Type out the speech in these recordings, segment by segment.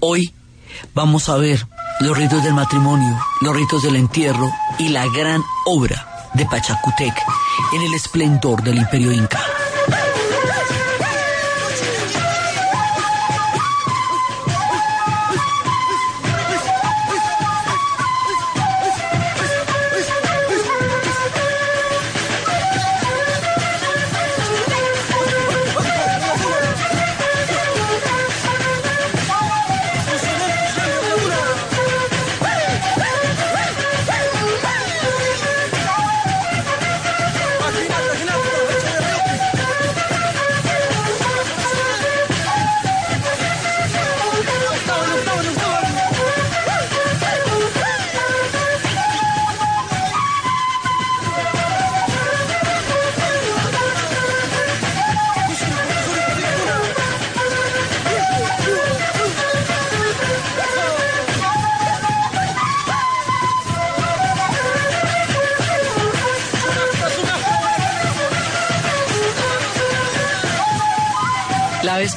Hoy vamos a ver los ritos del matrimonio, los ritos del entierro y la gran obra de Pachacutec en el esplendor del imperio inca.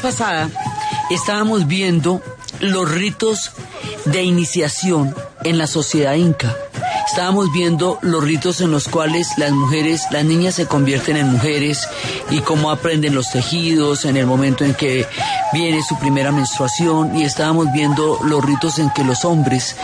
Pasada estábamos viendo los ritos de iniciación en la sociedad inca. Estábamos viendo los ritos en los cuales las mujeres, las niñas se convierten en mujeres y cómo aprenden los tejidos en el momento en que viene su primera menstruación y estábamos viendo los ritos en que los hombres,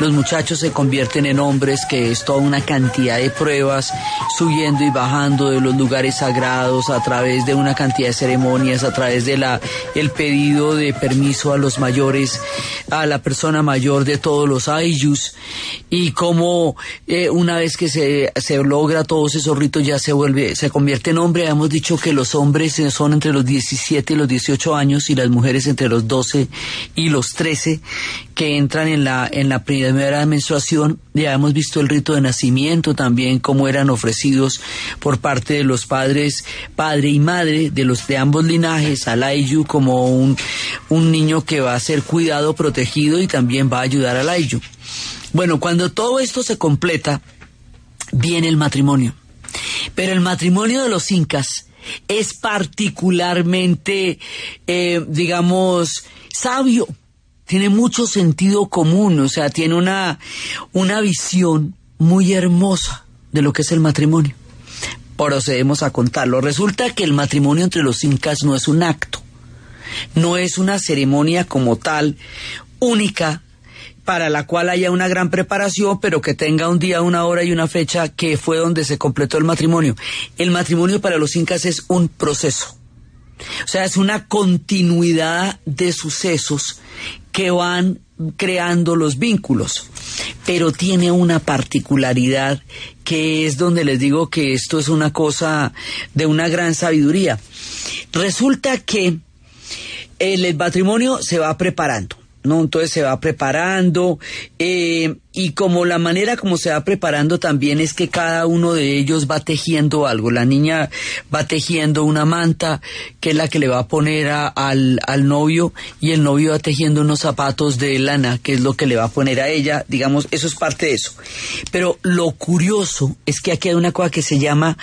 los muchachos se convierten en hombres, que es toda una cantidad de pruebas, subiendo y bajando de los lugares sagrados a través de una cantidad de ceremonias, a través de la el pedido de permiso a los mayores, a la persona mayor de todos los ayllus y cómo eh, una vez que se, se logra todos esos ritos ya se vuelve, se convierte en hombre. Hemos dicho que los hombres son entre los 17 y los 18 años y las mujeres entre los 12 y los 13 que entran en la, en la primera menstruación. Ya hemos visto el rito de nacimiento también, cómo eran ofrecidos por parte de los padres, padre y madre de los de ambos linajes, al Ayu como un, un niño que va a ser cuidado, protegido y también va a ayudar al Ayu. Bueno, cuando todo esto se completa, viene el matrimonio. Pero el matrimonio de los incas es particularmente, eh, digamos, sabio. Tiene mucho sentido común, o sea, tiene una, una visión muy hermosa de lo que es el matrimonio. Procedemos a contarlo. Resulta que el matrimonio entre los incas no es un acto, no es una ceremonia como tal, única, para la cual haya una gran preparación, pero que tenga un día, una hora y una fecha que fue donde se completó el matrimonio. El matrimonio para los incas es un proceso. O sea, es una continuidad de sucesos que van creando los vínculos, pero tiene una particularidad que es donde les digo que esto es una cosa de una gran sabiduría. Resulta que el matrimonio se va preparando ¿no? Entonces se va preparando eh, y como la manera como se va preparando también es que cada uno de ellos va tejiendo algo. La niña va tejiendo una manta que es la que le va a poner al, al novio y el novio va tejiendo unos zapatos de lana que es lo que le va a poner a ella. Digamos, eso es parte de eso. Pero lo curioso es que aquí hay una cosa que se llama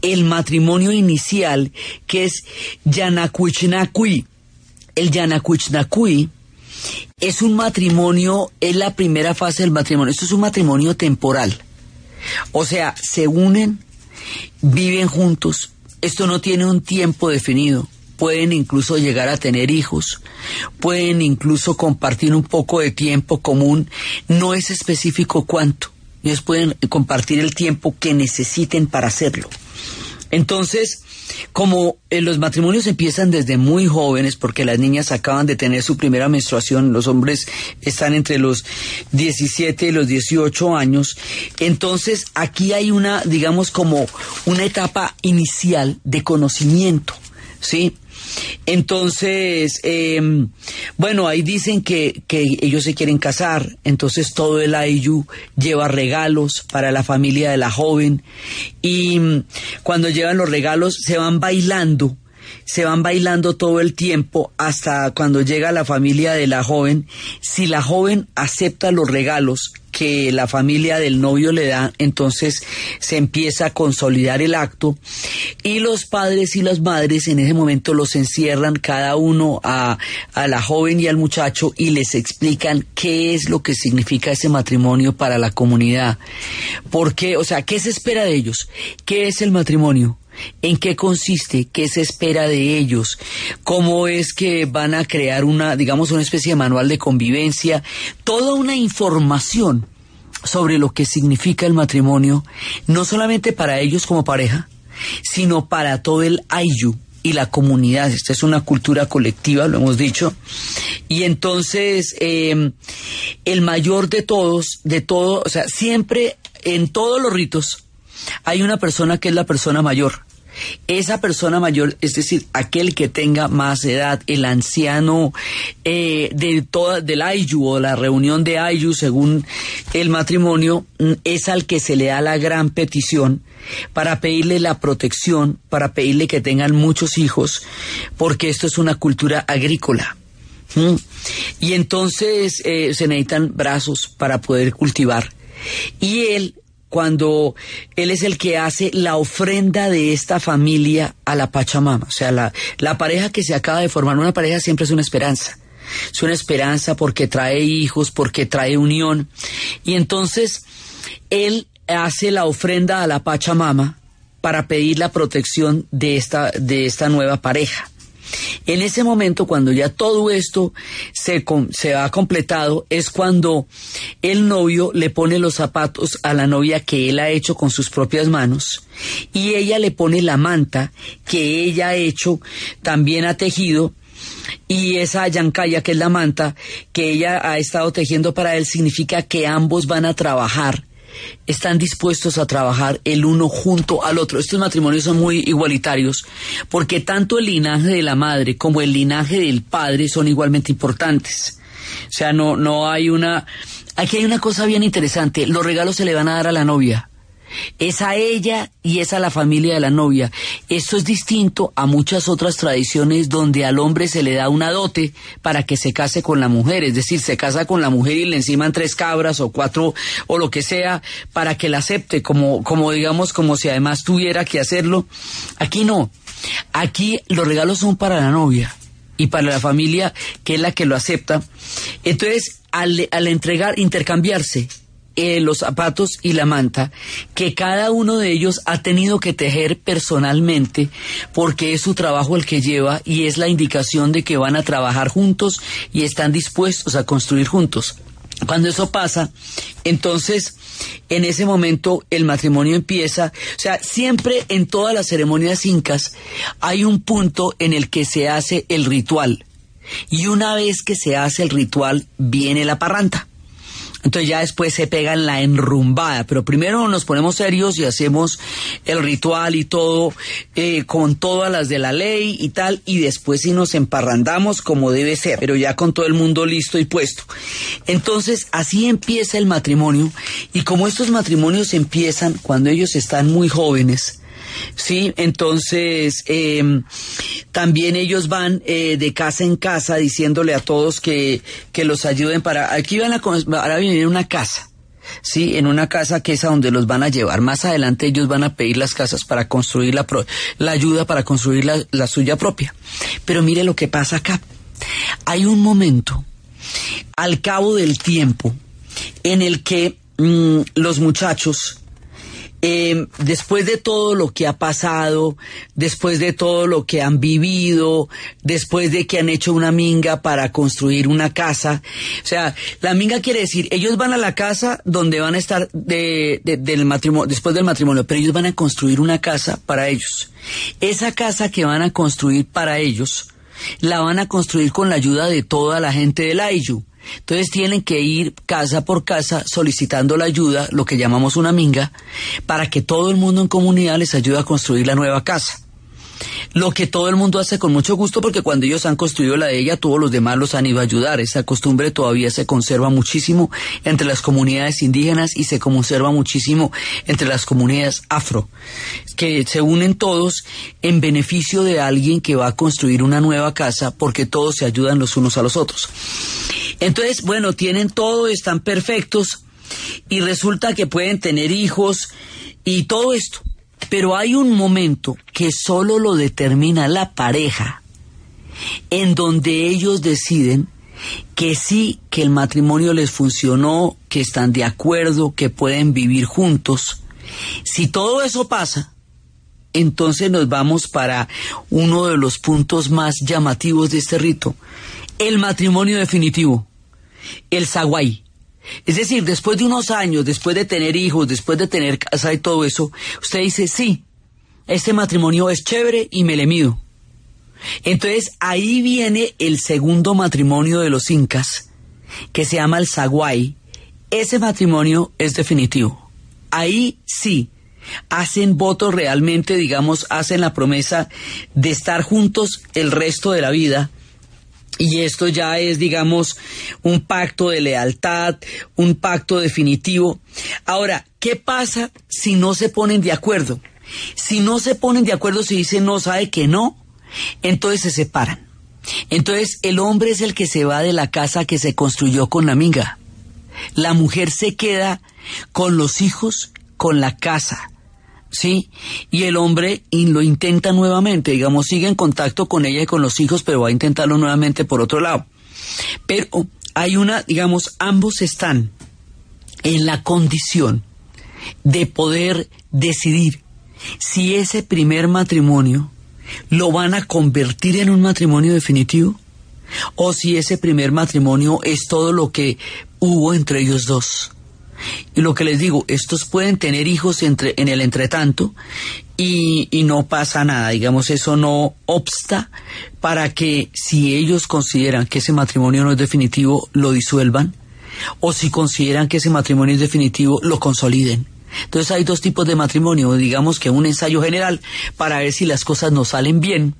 el matrimonio inicial que es Yanacuichnacui. El Yanacuichnacui es un matrimonio, es la primera fase del matrimonio. Esto es un matrimonio temporal. O sea, se unen, viven juntos. Esto no tiene un tiempo definido. Pueden incluso llegar a tener hijos. Pueden incluso compartir un poco de tiempo común. No es específico cuánto. Ellos pueden compartir el tiempo que necesiten para hacerlo. Entonces, como eh, los matrimonios empiezan desde muy jóvenes, porque las niñas acaban de tener su primera menstruación, los hombres están entre los 17 y los 18 años, entonces aquí hay una, digamos, como una etapa inicial de conocimiento, ¿sí? Entonces, em, bueno, ahí dicen que, que, ellos se quieren casar, entonces todo el Ayu lleva regalos para la familia de la joven y mm, cuando llevan los regalos se van bailando se van bailando todo el tiempo hasta cuando llega la familia de la joven. Si la joven acepta los regalos que la familia del novio le da, entonces se empieza a consolidar el acto y los padres y las madres en ese momento los encierran cada uno a, a la joven y al muchacho y les explican qué es lo que significa ese matrimonio para la comunidad. Porque, o sea, ¿qué se espera de ellos? ¿Qué es el matrimonio? En qué consiste, qué se espera de ellos, cómo es que van a crear una, digamos, una especie de manual de convivencia, toda una información sobre lo que significa el matrimonio, no solamente para ellos como pareja, sino para todo el Ayu y la comunidad. Esta es una cultura colectiva, lo hemos dicho. Y entonces, em, el mayor de todos, de todo, o sea, siempre en todos los ritos, hay una persona que es la persona mayor. Esa persona mayor, es decir, aquel que tenga más edad, el anciano eh, de toda, del Ayu o la reunión de Ayu según el matrimonio, mm, es al que se le da la gran petición para pedirle la protección, para pedirle que tengan muchos hijos, porque esto es una cultura agrícola. Y entonces eh, se necesitan brazos para poder cultivar. Y él cuando él es el que hace la ofrenda de esta familia a la Pachamama. O sea, la, la pareja que se acaba de formar, una pareja siempre es una esperanza. Es una esperanza porque trae hijos, porque trae unión. Y entonces él hace la ofrenda a la Pachamama para pedir la protección de esta, de esta nueva pareja. En ese momento, cuando ya todo esto se, se ha completado, es cuando el novio le pone los zapatos a la novia que él ha hecho con sus propias manos y ella le pone la manta que ella ha hecho, también ha tejido y esa yancaya, que es la manta que ella ha estado tejiendo para él, significa que ambos van a trabajar están dispuestos a trabajar el uno junto al otro. Estos matrimonios son muy igualitarios porque tanto el linaje de la madre como el linaje del padre son igualmente importantes. O sea, no, no hay una... Aquí hay una cosa bien interesante. Los regalos se le van a dar a la novia es a ella y es a la familia de la novia. Esto es distinto a muchas otras tradiciones donde al hombre se le da una dote para que se case con la mujer, es decir, se casa con la mujer y le enciman tres cabras o cuatro o lo que sea para que la acepte, como, como digamos, como si además tuviera que hacerlo. Aquí no. Aquí los regalos son para la novia y para la familia que es la que lo acepta. Entonces, al, al entregar, intercambiarse eh, los zapatos y la manta que cada uno de ellos ha tenido que tejer personalmente porque es su trabajo el que lleva y es la indicación de que van a trabajar juntos y están dispuestos a construir juntos. Cuando eso pasa, entonces en ese momento el matrimonio empieza, o sea, siempre en todas las ceremonias incas hay un punto en el que se hace el ritual. Y una vez que se hace el ritual, viene la parranta. Entonces ya después se pegan la enrumbada, pero primero nos ponemos serios y hacemos el ritual y todo eh, con todas las de la ley y tal, y después sí nos emparrandamos como debe ser, pero ya con todo el mundo listo y puesto. Entonces así empieza el matrimonio y como estos matrimonios empiezan cuando ellos están muy jóvenes, Sí, entonces em, también ellos van eh, de casa en casa diciéndole a todos que, que los ayuden para... Aquí van a, van a una casa. Sí, en una casa que es a donde los van a llevar. Más adelante ellos van a pedir las casas para construir la, la ayuda para construir la, la, suya propia. Pero mire lo que pasa acá. Hay un momento, al cabo del tiempo, en el que mm, los muchachos eh, después de todo lo que ha pasado, después de todo lo que han vivido, después de que han hecho una minga para construir una casa, o sea, la minga quiere decir, ellos van a la casa donde van a estar de, del matrimonio, después del matrimonio, pero ellos van a construir una casa para ellos. Esa casa que van a construir para ellos, la van a construir con la ayuda de toda la gente del Ayu entonces tienen que ir casa por casa solicitando la ayuda, lo que llamamos una minga, para que todo el mundo en comunidad les ayude a construir la nueva casa. lo que todo el mundo hace con mucho gusto porque cuando ellos han construido la de ella, todos los demás los han ido a ayudar. Esa costumbre todavía se conserva muchísimo entre las comunidades indígenas y se conserva muchísimo entre las comunidades afro, que se unen todos en beneficio de alguien que va a construir una nueva casa porque todos se ayudan los unos a los otros. Entonces, bueno, tienen todo, están perfectos y resulta que pueden tener hijos y todo esto. Pero hay un momento que solo lo determina la pareja, en donde ellos deciden que sí, que el matrimonio les funcionó, que están de acuerdo, que pueden vivir juntos. Si todo eso pasa, entonces nos vamos para uno de los puntos más llamativos de este rito, el matrimonio definitivo, el saguay. Es decir, después de unos años, después de tener hijos, después de tener casa y todo eso, usted dice, sí, este matrimonio es chévere y me le mido. Entonces ahí viene el segundo matrimonio de los incas, que se llama el Zaguay. Ese matrimonio es definitivo. Ahí sí, hacen voto realmente, digamos, hacen la promesa de estar juntos el resto de la vida y esto ya es, digamos, un pacto de lealtad, un pacto definitivo. Ahora, ¿qué pasa si no se ponen de acuerdo? Si no se ponen de acuerdo, si dicen no, sabe que no, entonces se separan. Entonces el hombre es el que se va de la casa que se construyó con la amiga. La mujer se queda con los hijos, con la casa. ¿Sí? Y el hombre lo intenta nuevamente, digamos, sigue en contacto con ella y con los hijos, pero va a intentarlo nuevamente por otro lado. Pero hay una, digamos, ambos están en la condición de poder decidir si ese primer matrimonio lo van a convertir en un matrimonio definitivo o si ese primer matrimonio es todo lo que hubo entre ellos dos. Y lo que les digo, estos pueden tener hijos entre, en el entretanto y, y no pasa nada, digamos, eso no obsta para que si ellos consideran que ese matrimonio no es definitivo, lo disuelvan, o si consideran que ese matrimonio es definitivo, lo consoliden. Entonces hay dos tipos de matrimonio, digamos que un ensayo general para ver si las cosas nos salen bien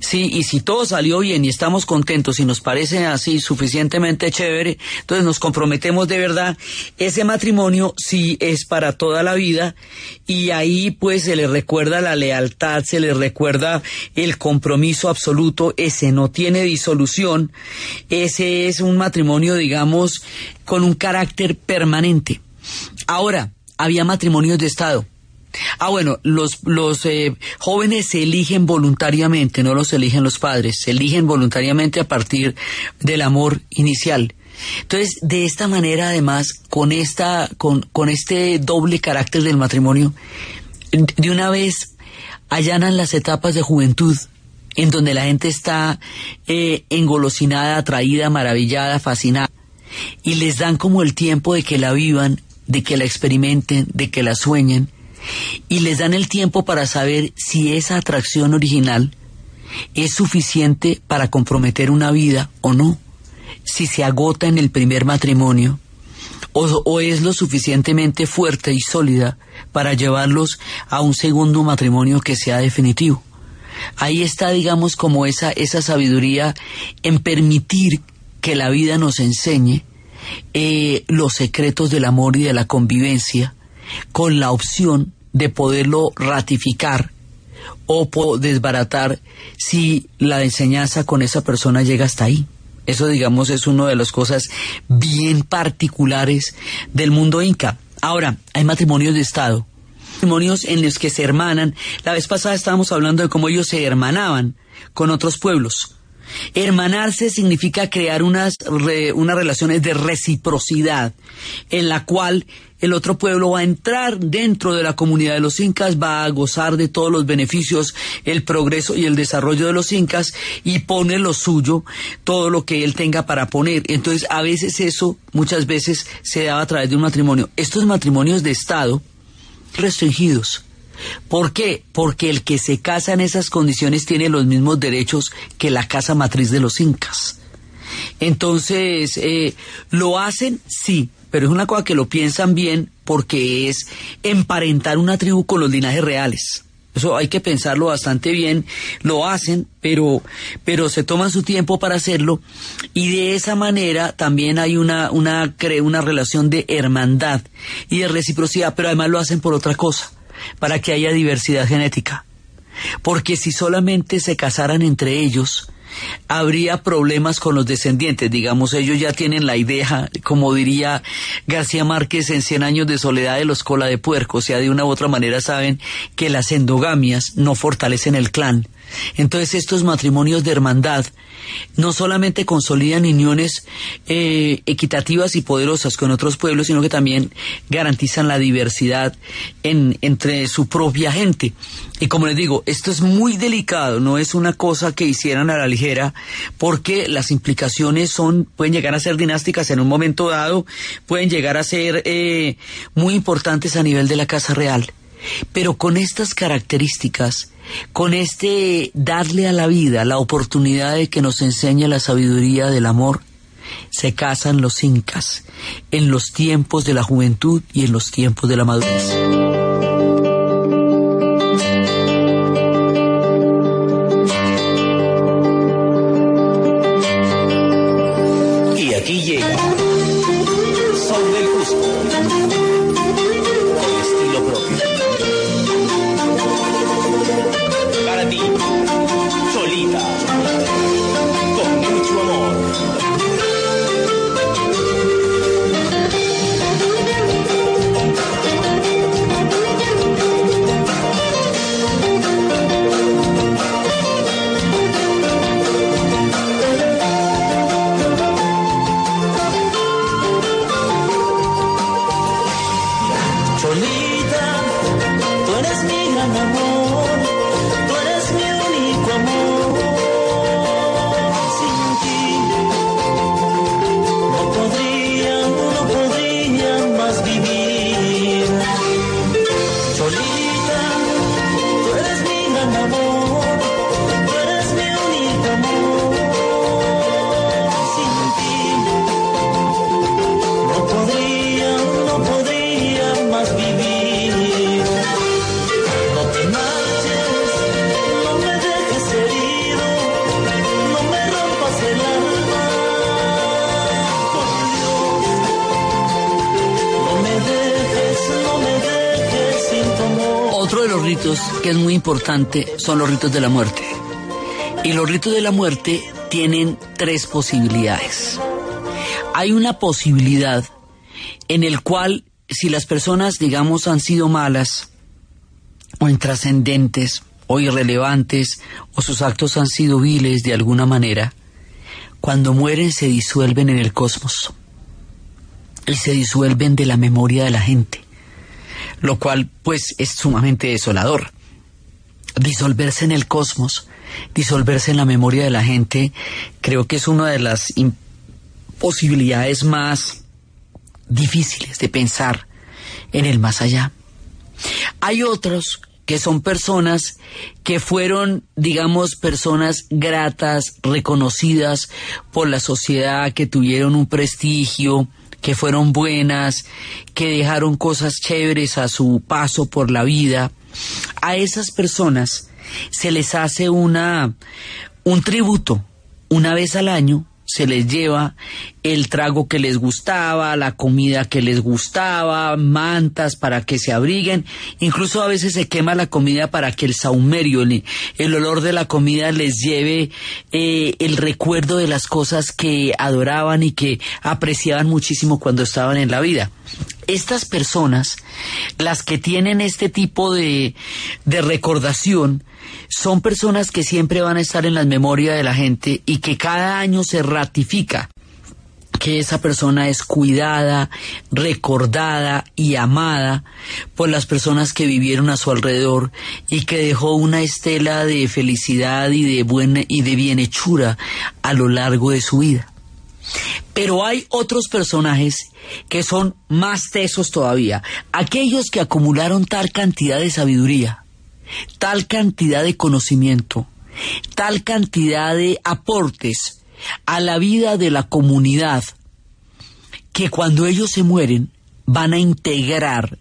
Sí, y si todo salió bien y estamos contentos y nos parece así suficientemente chévere, entonces nos comprometemos de verdad. Ese matrimonio sí es para toda la vida y ahí pues se le recuerda la lealtad, se le recuerda el compromiso absoluto, ese no tiene disolución, ese es un matrimonio digamos con un carácter permanente. Ahora, había matrimonios de Estado Ah, bueno, los, los eh, jóvenes se eligen voluntariamente, no los eligen los padres, se eligen voluntariamente a partir del amor inicial. Entonces, de esta manera, además, con, esta, con, con este doble carácter del matrimonio, de una vez allanan las etapas de juventud, en donde la gente está eh, engolosinada, atraída, maravillada, fascinada, y les dan como el tiempo de que la vivan, de que la experimenten, de que la sueñen, y les dan el tiempo para saber si esa atracción original es suficiente para comprometer una vida o no, si se agota en el primer matrimonio o, es lo suficientemente fuerte y sólida para llevarlos a un segundo matrimonio que sea definitivo. Ahí está, digamos, como esa, esa sabiduría en permitir que la vida nos enseñe eh, los secretos del amor y de la convivencia, con la opción de poderlo ratificar o desbaratar si la enseñanza con esa persona llega hasta ahí. Eso, digamos, es una de las cosas bien particulares del mundo inca. Ahora, hay matrimonios de Estado, matrimonios en los que se hermanan. La vez pasada estábamos hablando de cómo ellos se hermanaban con otros pueblos. Hermanarse significa crear unas, unas relaciones de reciprocidad en la cual el otro pueblo va a entrar dentro de la comunidad de los incas, va a gozar de todos los beneficios, el progreso y el desarrollo de los incas y pone lo suyo, todo lo que él tenga para poner. Entonces, a veces eso, muchas veces, se da a través de un matrimonio. Estos matrimonios de Estado, restringidos. ¿Por qué? Porque el que se casa en esas condiciones tiene los mismos derechos que la casa matriz de los incas. Entonces, eh, ¿lo hacen? Sí, pero es una cosa que lo piensan bien porque es emparentar una tribu con los linajes reales. Eso hay que pensarlo bastante bien. Lo hacen, pero, pero se toman su tiempo para hacerlo. Y de esa manera también hay una, una, una relación de hermandad y de reciprocidad, pero además lo hacen por otra cosa, para que haya diversidad genética. Porque si solamente se casaran entre ellos, habría problemas con los descendientes. Digamos, ellos ya tienen la idea, como diría García Márquez en Cien años de soledad de los cola de puerco, o sea, de una u otra manera saben que las endogamias no fortalecen el clan, entonces estos matrimonios de hermandad no solamente consolidan uniones eh, equitativas y poderosas con otros pueblos, sino que también garantizan la diversidad en, entre su propia gente. Y como les digo, esto es muy delicado, no es una cosa que hicieran a la ligera, porque las implicaciones son, pueden llegar a ser dinásticas en un momento dado, pueden llegar a ser eh, muy importantes a nivel de la Casa Real. Pero con estas características, con este darle a la vida la oportunidad de que nos enseñe la sabiduría del amor, se casan los incas en los tiempos de la juventud y en los tiempos de la madurez. Que es muy importante son los ritos de la muerte. Y los ritos de la muerte tienen tres posibilidades. Hay una posibilidad en el cual si las personas, digamos, han sido malas o intrascendentes o irrelevantes o sus actos han sido viles de alguna manera, cuando mueren se disuelven en el cosmos y se disuelven de la memoria de la gente lo cual pues es sumamente desolador. Disolverse en el cosmos, disolverse en la memoria de la gente, creo que es una de las posibilidades más difíciles de pensar en el más allá. Hay otros que son personas que fueron, digamos, personas gratas, reconocidas por la sociedad, que tuvieron un prestigio, que fueron buenas, que dejaron cosas chéveres a su paso por la vida, a esas personas se les hace una un tributo una vez al año se les lleva el trago que les gustaba, la comida que les gustaba, mantas para que se abriguen, incluso a veces se quema la comida para que el saumerio, el, olor de la comida les lleve eh, el recuerdo de las cosas que adoraban y que apreciaban muchísimo cuando estaban en la vida. Estas personas, las que tienen este tipo de, de recordación, son personas que siempre van a estar en la memoria de la gente y que cada año se ratifica que esa persona es cuidada, recordada y amada por las personas que vivieron a su alrededor y que dejó una estela de felicidad y de buena y de bienhechura a lo largo de su vida. Pero hay otros personajes que son más tesos todavía, aquellos que acumularon tal cantidad de sabiduría, tal cantidad de conocimiento, tal cantidad de aportes a la vida de la comunidad, que cuando ellos se mueren van a integrar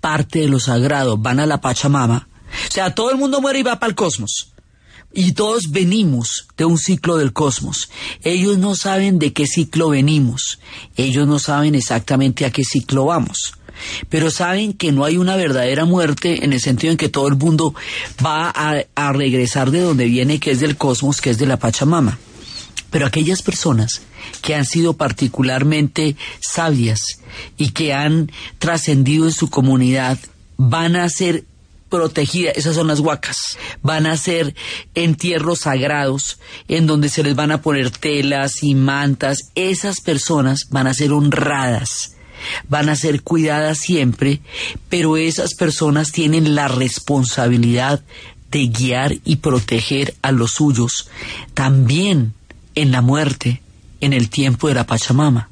parte de lo sagrado, van a la Pachamama, O sea, todo el mundo muere y va para el cosmos. Y todos venimos de un ciclo del cosmos. Ellos no saben de qué ciclo venimos. Ellos no saben exactamente a qué ciclo vamos. Pero saben que no hay una verdadera muerte en el sentido en que todo el mundo va a, regresar de donde viene, que es del cosmos, que es de la Pachamama. Pero aquellas personas que han sido particularmente sabias y que han trascendido en su comunidad van a ser protegidas, esas son las huacas, van a ser entierros sagrados en donde se les van a poner telas y mantas, esas personas van a ser honradas, van a ser cuidadas siempre, pero esas personas tienen la responsabilidad de guiar y proteger a los suyos, también en la muerte, en el tiempo de la Pachamama.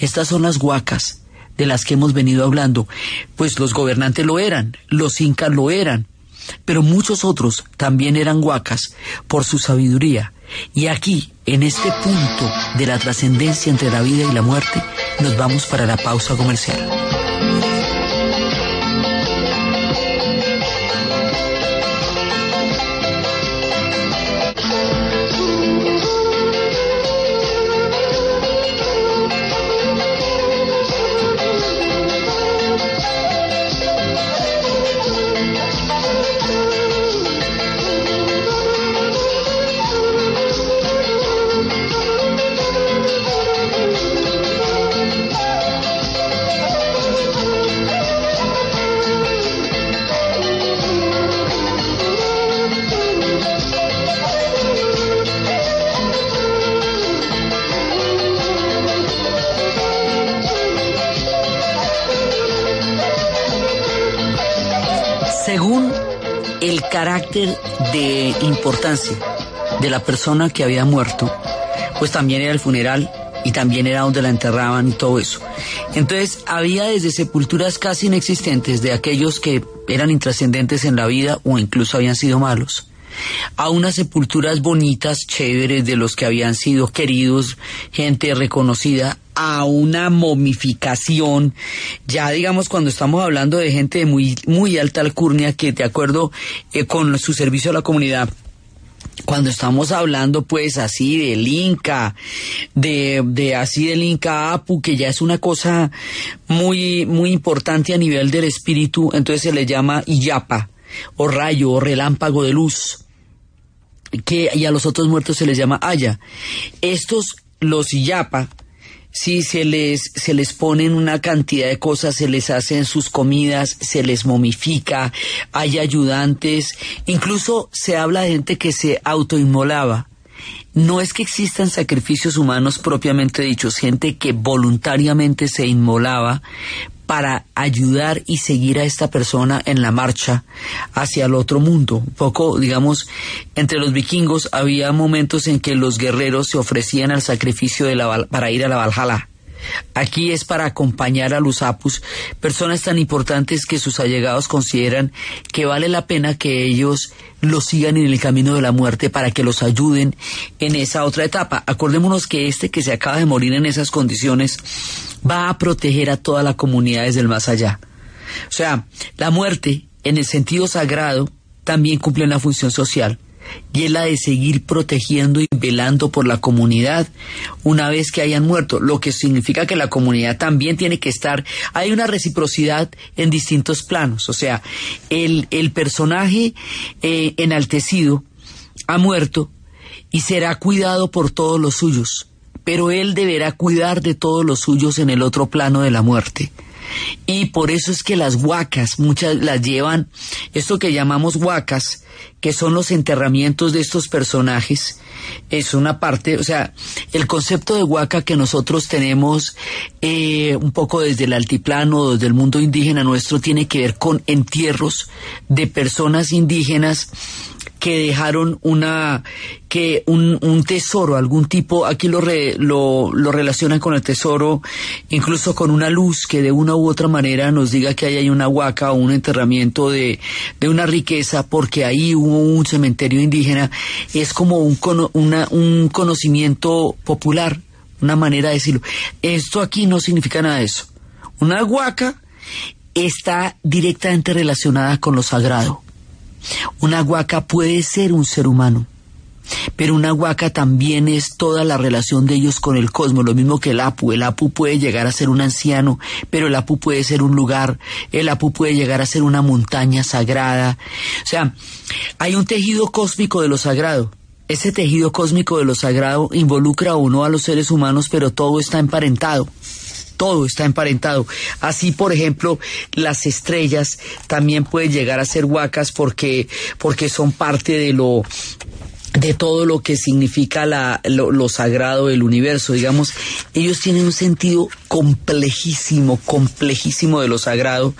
Estas son las huacas de las que hemos venido hablando, pues los gobernantes lo eran, los incas lo eran, pero muchos otros también eran huacas por su sabiduría. Y aquí, en este punto de la trascendencia entre la vida y la muerte, nos vamos para la pausa comercial. Carácter de importancia de la persona que había muerto, pues también era el funeral y también era donde la enterraban y todo eso. Entonces había desde sepulturas casi inexistentes de aquellos que eran intrascendentes en la vida o incluso habían sido malos, a unas sepulturas bonitas, chéveres, de los que habían sido queridos, gente reconocida, a una momificación, ya digamos cuando estamos hablando de gente de muy, muy alta alcurnia que de acuerdo eh, con su servicio a la comunidad, cuando estamos hablando pues así del Inca, de, de así del Inca Apu, que ya es una cosa muy, muy importante a nivel del espíritu, entonces se le llama Iyapa, o rayo, o relámpago de luz, que y a los otros muertos se les llama Aya. Estos, los Iyapa, si se les, se les ponen una cantidad de cosas, se les hacen sus comidas, se les momifica, hay ayudantes, incluso se habla de gente que se autoinmolaba. No es que existan sacrificios humanos propiamente dichos, gente que voluntariamente se inmolaba para ayudar y seguir a esta persona en la marcha hacia el otro mundo. Un poco, digamos, entre los vikingos había momentos en que los guerreros se ofrecían al sacrificio de la, para ir a la Valhalla. Aquí es para acompañar a los apus, personas tan importantes que sus allegados consideran que vale la pena que ellos los sigan en el camino de la muerte para que los ayuden en esa otra etapa. Acordémonos que este que se acaba de morir en esas condiciones va a proteger a toda la comunidad desde el más allá. O sea, la muerte, en el sentido sagrado, también cumple una función social y es la de seguir protegiendo y velando por la comunidad una vez que hayan muerto, lo que significa que la comunidad también tiene que estar, hay una reciprocidad en distintos planos, o sea, el, personaje eh, enaltecido ha muerto y será cuidado por todos los suyos, pero él deberá cuidar de todos los suyos en el otro plano de la muerte. Y por eso es que las huacas, muchas las llevan, esto que llamamos huacas, que son los enterramientos de estos personajes, es una parte, o sea, el concepto de huaca que nosotros tenemos eh, un poco desde el altiplano, desde el mundo indígena nuestro, tiene que ver con entierros de personas indígenas que dejaron una que un, un tesoro, algún tipo, aquí lo, lo, lo, relacionan con el tesoro, incluso con una luz que de una u otra manera nos diga que ahí hay una huaca o un enterramiento de, de una riqueza, porque ahí hubo un cementerio indígena, es como un, una, un conocimiento popular, una manera de decirlo. Esto aquí no significa nada de eso. Una huaca está directamente relacionada con lo sagrado una huaca puede ser un ser humano. Pero una huaca también es toda la relación de ellos con el cosmos, lo mismo que el Apu. El Apu puede llegar a ser un anciano, pero el Apu puede ser un lugar, el Apu puede llegar a ser una montaña sagrada. O sea, hay un tejido cósmico de lo sagrado. Ese tejido cósmico de lo sagrado involucra o no a los seres humanos, pero todo está emparentado todo está emparentado. Así, por ejemplo, las estrellas también pueden llegar a ser huacas porque, porque son parte de lo de todo lo que significa la, lo, lo, sagrado del universo, digamos, ellos tienen un sentido complejísimo, complejísimo de lo sagrado,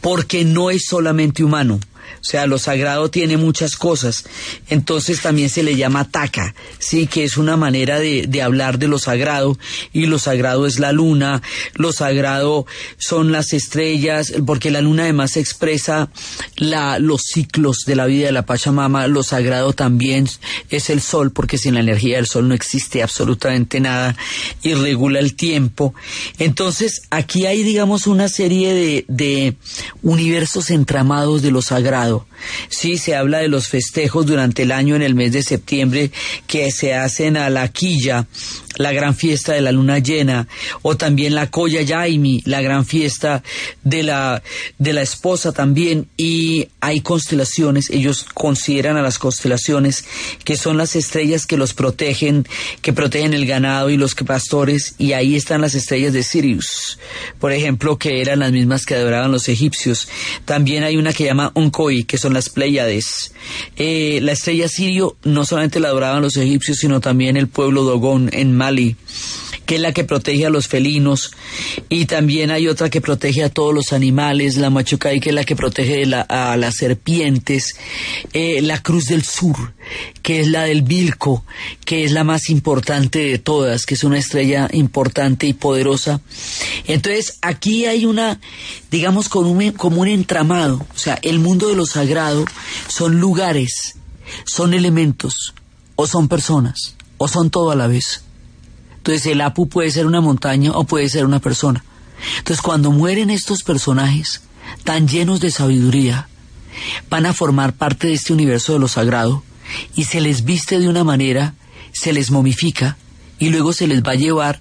porque no es solamente humano, o sea, lo sagrado tiene muchas cosas. Entonces también se le llama taca, sí, que es una manera de, de, hablar de lo sagrado. Y lo sagrado es la luna, lo sagrado son las estrellas, porque la luna además expresa la, los ciclos de la vida de la Pachamama. Lo sagrado también es el sol, porque sin la energía del sol no existe absolutamente nada y regula el tiempo. Entonces aquí hay, digamos, una serie de, de universos entramados de lo sagrado pasado. Sí, se habla de los festejos durante el año en el mes de septiembre que se hacen a la quilla, la gran fiesta de la luna llena, o también la Koya Yaimi, la gran fiesta de la, de la esposa también, y hay constelaciones, ellos consideran a las constelaciones que son las estrellas que los protegen, que protegen el ganado y los pastores, y ahí están las estrellas de Sirius, por ejemplo, que eran las mismas que adoraban los egipcios. También hay una que llama Onkoi, que son las Pleiades. Eh, la estrella Sirio no solamente la adoraban los egipcios, sino también el pueblo Dogón en Mali que es la que protege a los felinos, y también hay otra que protege a todos los animales, la Machucay, que es la que protege a las serpientes, eh, la Cruz del Sur, que es la del Vilco, que es la más importante de todas, que es una estrella importante y poderosa. Entonces, aquí hay una, digamos, como un, como un entramado, o sea, el mundo de lo sagrado son lugares, son elementos, o son personas, o son todo a la vez. Entonces el Apu puede ser una montaña o puede ser una persona. Entonces cuando mueren estos personajes tan llenos de sabiduría, van a formar parte de este universo de lo sagrado y se les viste de una manera, se les momifica y luego se les va a llevar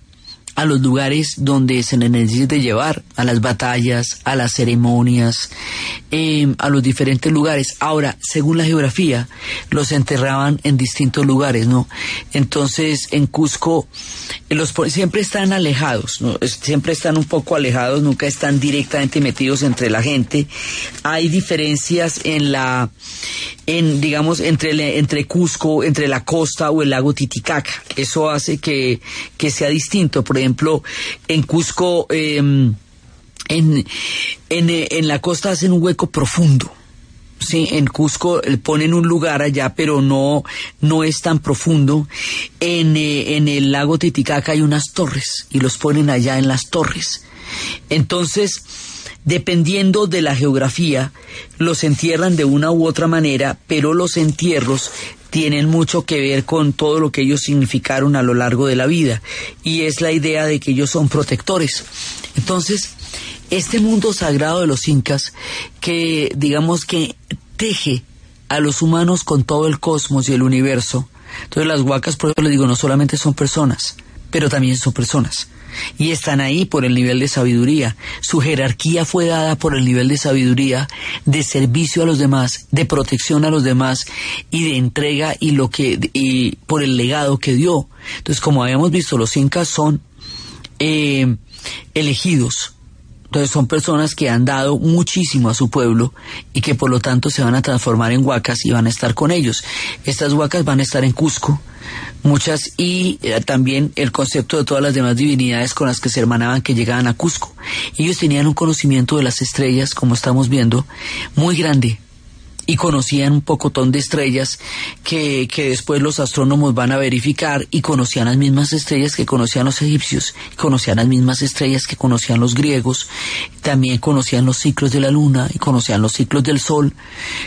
a los lugares donde se les necesite llevar, a las batallas, a las ceremonias, eh, a los diferentes lugares. Ahora, según la geografía, los enterraban en distintos lugares, ¿no? Entonces, en Cusco, los siempre están alejados, ¿no? siempre están un poco alejados, nunca están directamente metidos entre la gente. Hay diferencias en la, en, digamos, entre, entre Cusco, entre la costa o el lago Titicaca. Eso hace que, que sea distinto. Por ejemplo, en Cusco, em, en, en, en la costa hacen un hueco profundo. Sí, en Cusco eh, ponen un lugar allá, pero no, no es tan profundo. En, eh, en el lago Titicaca hay unas torres y los ponen allá en las torres. Entonces, Dependiendo de la geografía, los entierran de una u otra manera, pero los entierros tienen mucho que ver con todo lo que ellos significaron a lo largo de la vida, y es la idea de que ellos son protectores. Entonces, este mundo sagrado de los incas, que digamos que teje a los humanos con todo el cosmos y el universo, entonces las huacas, por eso les digo, no solamente son personas, pero también son personas y están ahí por el nivel de sabiduría. Su jerarquía fue dada por el nivel de sabiduría, de servicio a los demás, de protección a los demás y de entrega y lo que y por el legado que dio. Entonces, como habíamos visto, los incas son eh, elegidos. Entonces son personas que han dado muchísimo a su pueblo y que por lo tanto se van a transformar en huacas y van a estar con ellos. Estas huacas van a estar en Cusco, muchas y eh, también el concepto de todas las demás divinidades con las que se hermanaban que llegaban a Cusco. Ellos tenían un conocimiento de las estrellas, como estamos viendo, muy grande y conocían un pocotón de estrellas que, que después los astrónomos van a verificar y conocían las mismas estrellas que conocían los egipcios, conocían las mismas estrellas que conocían los griegos, también conocían los ciclos de la luna y conocían los ciclos del sol,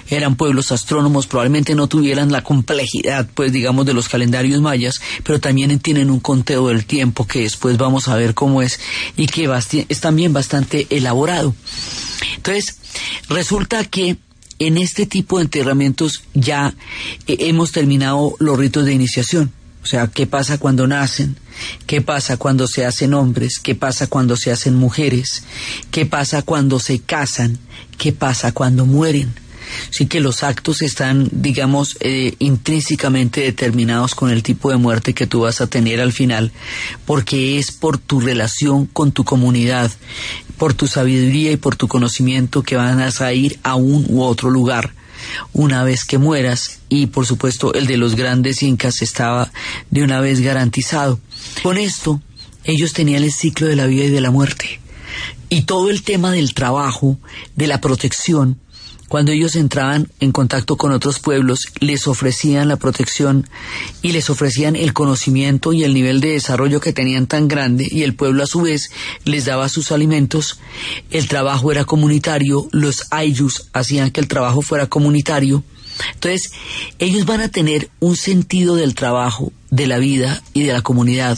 eran pueblos astrónomos, probablemente no tuvieran la complejidad, pues digamos, de los calendarios mayas, pero también tienen un conteo del tiempo que después vamos a ver cómo es y que es también bastante elaborado. Entonces, resulta que en este tipo de enterramientos ya eh, hemos terminado los ritos de iniciación. O sea, ¿qué pasa cuando nacen? ¿Qué pasa cuando se hacen hombres? ¿Qué pasa cuando se hacen mujeres? ¿Qué pasa cuando se casan? ¿Qué pasa cuando mueren? Sí que los actos están, digamos, eh, intrínsecamente determinados con el tipo de muerte que tú vas a tener al final, porque es por tu relación con tu comunidad, por tu sabiduría y por tu conocimiento que van a ir a un u otro lugar una vez que mueras y por supuesto el de los grandes incas estaba de una vez garantizado. Con esto ellos tenían el ciclo de la vida y de la muerte y todo el tema del trabajo, de la protección, cuando ellos entraban en contacto con otros pueblos, les ofrecían la protección y les ofrecían el conocimiento y el nivel de desarrollo que tenían tan grande y el pueblo a su vez les daba sus alimentos. El trabajo era comunitario, los ayus hacían que el trabajo fuera comunitario. Entonces, ellos van a tener un sentido del trabajo, de la vida y de la comunidad.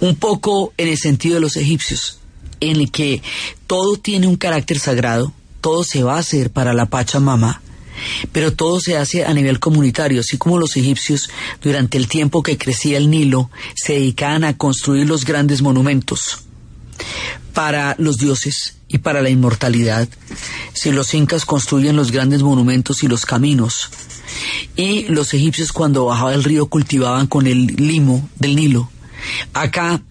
Un poco en el sentido de los egipcios, en el que todo tiene un carácter sagrado, todo se va a hacer para la Pachamama, pero todo se hace a nivel comunitario, así como los egipcios durante el tiempo que crecía el Nilo se dedicaban a construir los grandes monumentos para los dioses y para la inmortalidad. Si los incas construyen los grandes monumentos y los caminos, y los egipcios cuando bajaba el río cultivaban con el limo del Nilo. Acá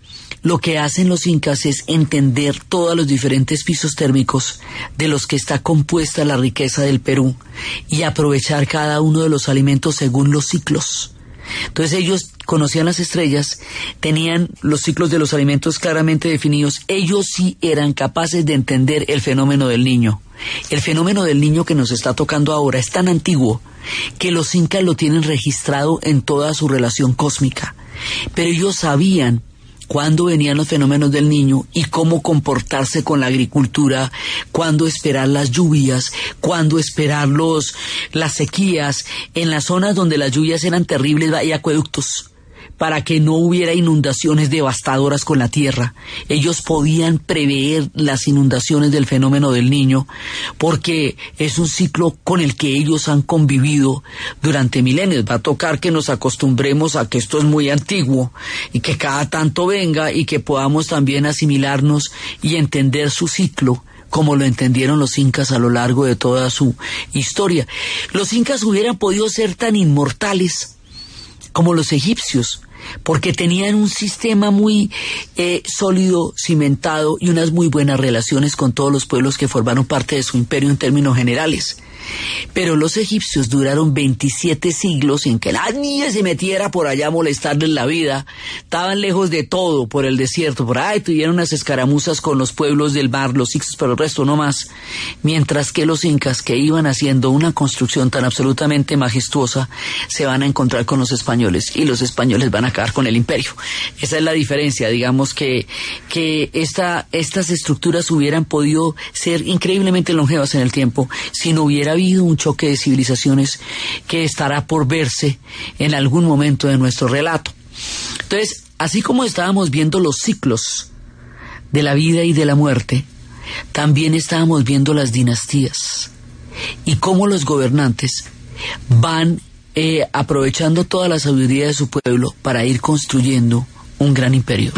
lo que hacen los incas es entender todos los diferentes pisos térmicos de los que está compuesta la riqueza del Perú y aprovechar cada uno de los alimentos según los ciclos. Entonces ellos conocían las estrellas, tenían los ciclos de los alimentos claramente definidos, ellos sí eran capaces de entender el fenómeno del niño. El fenómeno del niño que nos está tocando ahora es tan antiguo que los incas lo tienen registrado en toda su relación cósmica. Pero ellos sabían cuándo venían los fenómenos del niño y cómo comportarse con la agricultura, cuándo esperar las lluvias, cuándo esperar los, las sequías. En las zonas donde las lluvias eran terribles hay acueductos para que no hubiera inundaciones devastadoras con la tierra. Ellos podían prever las inundaciones del fenómeno del niño porque es un ciclo con el que ellos han convivido durante milenios. Va a tocar que nos acostumbremos a que esto es muy antiguo y que cada tanto venga y que podamos también asimilarnos y entender su ciclo como lo entendieron los incas a lo largo de toda su historia. Los incas hubieran podido ser tan inmortales como los egipcios, porque tenían un sistema muy eh, sólido, cimentado y unas muy buenas relaciones con todos los pueblos que formaron parte de su imperio en términos generales. Pero los egipcios duraron 27 siglos sin que nadie se metiera por allá a molestarles la vida. Estaban lejos de todo, por el desierto, por ahí tuvieron unas escaramuzas con los pueblos del mar, los ixos, pero el resto no más. Mientras que los incas, que iban haciendo una construcción tan absolutamente majestuosa, se van a encontrar con los españoles y los españoles van a acabar con el imperio. Esa es la diferencia, digamos que, que esta, estas estructuras hubieran podido ser increíblemente longevas en el tiempo si no hubiera habido un choque de civilizaciones que estará por verse en algún momento de nuestro relato. Entonces, así como estábamos viendo los ciclos de la vida y de la muerte, también estábamos viendo las dinastías y cómo los gobernantes van eh, aprovechando toda la sabiduría de su pueblo para ir construyendo un gran imperio.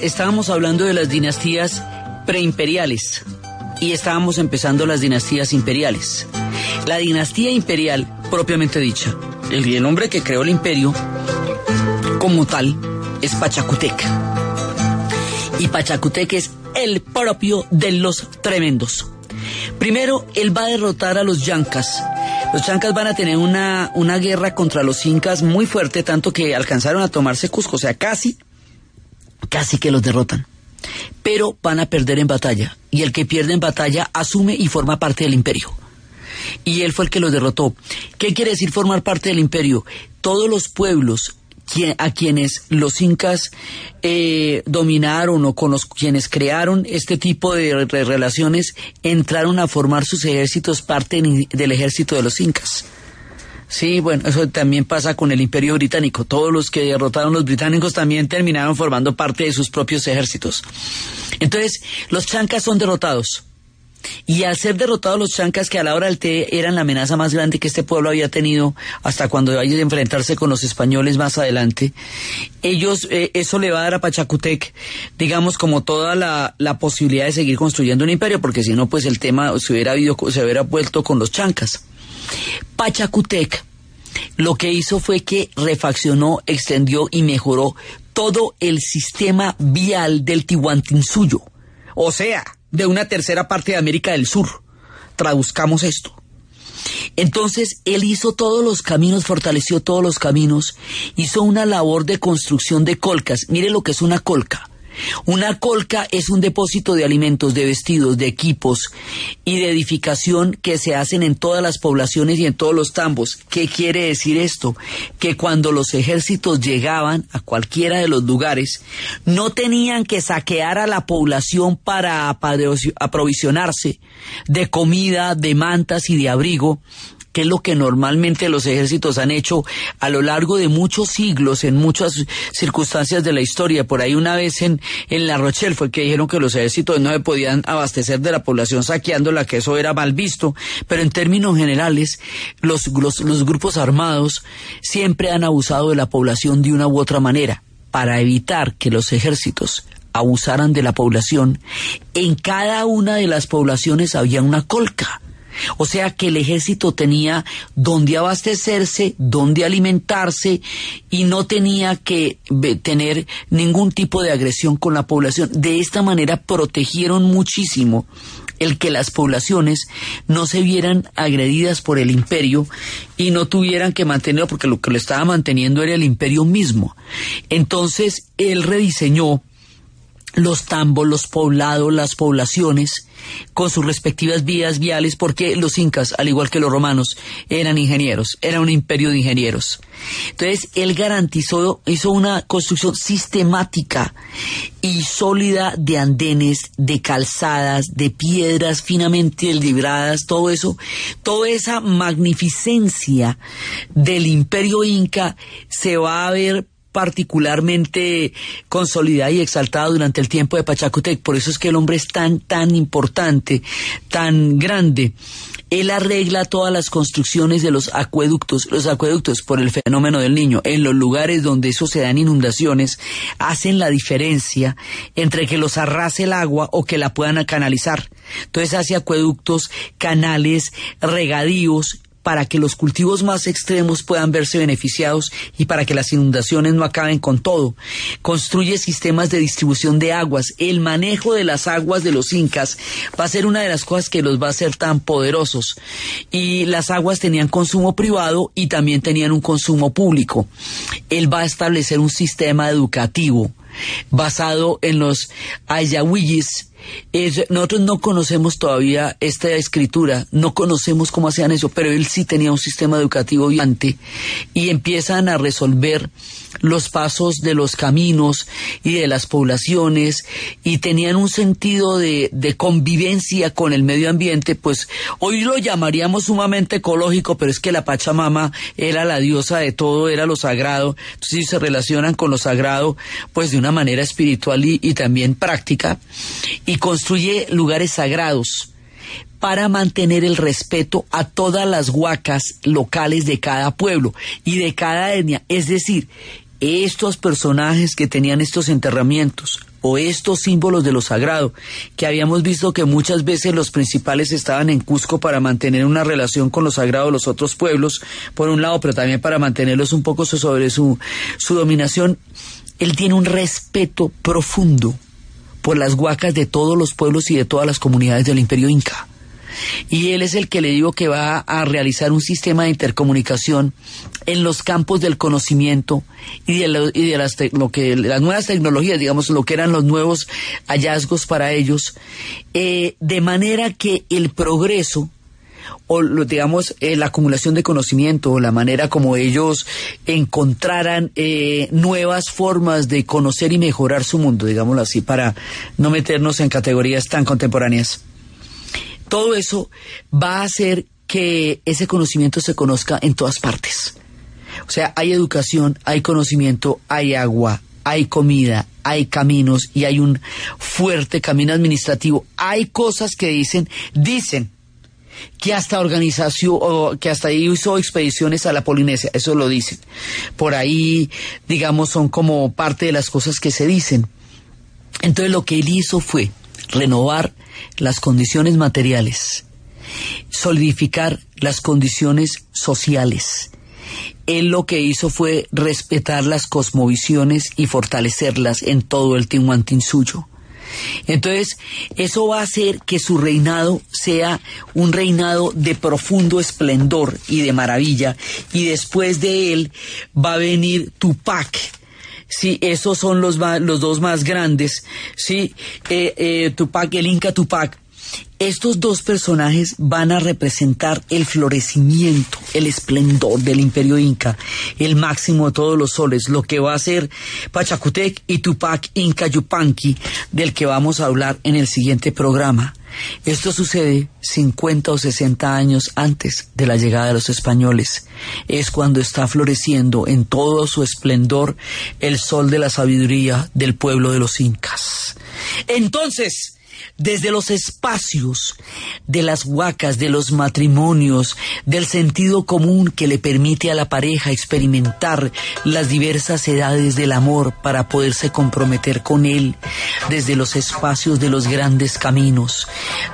Estábamos hablando de las dinastías preimperiales y estábamos empezando las dinastías imperiales. La dinastía imperial, propiamente dicha, el, el hombre que creó el imperio como tal es Pachacutec. Y Pachacutec es el propio de los tremendos. Primero, él va a derrotar a los yancas. Los chancas van a tener una, una guerra contra los incas muy fuerte, tanto que alcanzaron a tomarse Cusco, o sea, casi, casi que los derrotan. Pero van a perder en batalla, y el que pierde en batalla asume y forma parte del imperio. Y él fue el que los derrotó. ¿Qué quiere decir formar parte del imperio? Todos los pueblos a quienes los incas eh, dominaron o con los quienes crearon este tipo de, relaciones entraron a formar sus ejércitos parte del ejército de los incas. Sí, bueno, eso también pasa con el imperio británico. Todos los que derrotaron los británicos también terminaron formando parte de sus propios ejércitos. Entonces, los chancas son derrotados y al ser derrotados los chancas, que a la hora del té eran la amenaza más grande que este pueblo había tenido hasta cuando vaya a enfrentarse con los españoles más adelante, ellos, eh, eso le va a dar a Pachacutec, digamos, como toda la, la, posibilidad de seguir construyendo un imperio, porque si no, pues el tema se hubiera, habido, se hubiera vuelto con los chancas. Pachacutec lo que hizo fue que refaccionó, extendió y mejoró todo el sistema vial del Tihuantinsuyo. O sea, de una tercera parte de América del Sur. Traduzcamos esto. Entonces, él hizo todos los caminos, fortaleció todos los caminos, hizo una labor de construcción de colcas. Mire lo que es una colca. Una colca es un depósito de alimentos, de vestidos, de equipos y de edificación que se hacen en todas las poblaciones y en todos los tambos. ¿Qué quiere decir esto? Que cuando los ejércitos llegaban a cualquiera de los lugares, no tenían que saquear a la población para aprovisionarse de comida, de mantas y de abrigo, que es lo que normalmente los ejércitos han hecho a lo largo de muchos siglos, en muchas circunstancias de la historia. Por ahí una vez en, en La Rochelle fue que dijeron que los ejércitos no se podían abastecer de la población saqueándola, que eso era mal visto, pero en términos generales, los, los, los grupos armados siempre han abusado de la población de una u otra manera para evitar que los ejércitos abusaran de la población, en cada una de las poblaciones había una colca. O sea que el ejército tenía donde abastecerse, donde alimentarse y no tenía que tener ningún tipo de agresión con la población. De esta manera protegieron muchísimo el que las poblaciones no se vieran agredidas por el imperio y no tuvieran que mantenerlo porque lo que lo estaba manteniendo era el imperio mismo. Entonces él rediseñó los tambos, los poblados, las poblaciones, con sus respectivas vías viales, porque los incas, al igual que los romanos, eran ingenieros, era un imperio de ingenieros. Entonces, él garantizó, hizo una construcción sistemática y sólida de andenes, de calzadas, de piedras finamente libradas, todo eso, toda esa magnificencia del imperio inca se va a ver particularmente consolidada y exaltada durante el tiempo de Pachacutec. Por eso es que el hombre es tan, tan importante, tan grande. Él arregla todas las construcciones de los acueductos, los acueductos por el fenómeno del niño. En los lugares donde eso se dan inundaciones, hacen la diferencia entre que los arrase el agua o que la puedan canalizar. Entonces hace acueductos, canales, regadíos, para que los cultivos más extremos puedan verse beneficiados y para que las inundaciones no acaben con todo. Construye sistemas de distribución de aguas. El manejo de las aguas de los incas va a ser una de las cosas que los va a hacer tan poderosos. Y las aguas tenían consumo privado y también tenían un consumo público. Él va a establecer un sistema educativo basado en los ayahuillis nosotros no conocemos todavía esta escritura, no conocemos cómo hacían eso, pero él sí tenía un sistema educativo viante y empiezan a resolver los pasos de los caminos y de las poblaciones y tenían un sentido de, convivencia con el medio ambiente, pues hoy lo llamaríamos sumamente ecológico, pero es que la Pachamama era la diosa de todo, era lo sagrado, entonces se relacionan con lo sagrado pues de una manera espiritual y también práctica y construye lugares sagrados para mantener el respeto a todas las huacas locales de cada pueblo y de cada etnia. Es decir, estos personajes que tenían estos enterramientos o estos símbolos de lo sagrado, que habíamos visto que muchas veces los principales estaban en Cusco para mantener una relación con lo sagrado de los otros pueblos, por un lado, pero también para mantenerlos un poco sobre su, su dominación, él tiene un respeto profundo por las huacas de todos los pueblos y de todas las comunidades del imperio inca. Y él es el que le digo que va a realizar un sistema de intercomunicación en los campos del conocimiento y de, las, lo que, las nuevas tecnologías, digamos, lo que eran los nuevos hallazgos para ellos, eh, de manera que el progreso o digamos eh, la acumulación de conocimiento la manera como ellos encontraran eh, nuevas formas de conocer y mejorar su mundo, digámoslo así, para no meternos en categorías tan contemporáneas. Todo eso va a hacer que ese conocimiento se conozca en todas partes. O sea, hay educación, hay conocimiento, hay agua, hay comida, hay caminos y hay un fuerte camino administrativo. Hay cosas que dicen, dicen que hasta organización o que hasta hizo expediciones a la Polinesia, eso lo dicen. Por ahí, digamos, son como parte de las cosas que se dicen. Entonces lo que él hizo fue renovar las condiciones materiales, solidificar las condiciones sociales. Él lo que hizo fue respetar las cosmovisiones y fortalecerlas en todo el Tihuantín suyo. Entonces, eso va a hacer que su reinado sea un reinado de profundo esplendor y de maravilla. Y después de él va a venir Tupac, Sí, esos son los, los dos más grandes. Sí, eh, eh, Tupac, el Inca Tupac. Estos dos personajes van a representar el florecimiento, el esplendor del imperio inca, el máximo de todos los soles, lo que va a ser Pachacutec y Tupac Inca Yupanqui, del que vamos a hablar en el siguiente programa. Esto sucede 50 o 60 años antes de la llegada de los españoles. Es cuando está floreciendo en todo su esplendor el sol de la sabiduría del pueblo de los incas. Entonces, desde los espacios de las huacas, de los matrimonios, del sentido común que le permite a la pareja experimentar las diversas edades del amor para poderse comprometer con él, desde los espacios de los grandes caminos,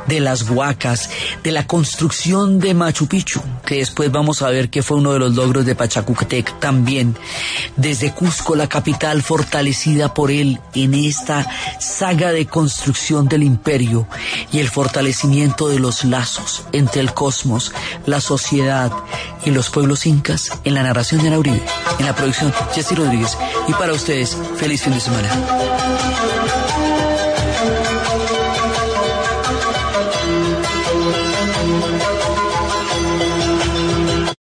de las huacas, de la construcción de Machu Picchu, que después vamos a ver que fue uno de los logros de Pachacútec también, desde Cusco, la capital fortalecida por él en esta saga de construcción del imperio y el fortalecimiento de los lazos entre el cosmos, la sociedad y los pueblos incas en la narración de Uribe, en la producción Jesse Rodríguez y para ustedes feliz fin de semana.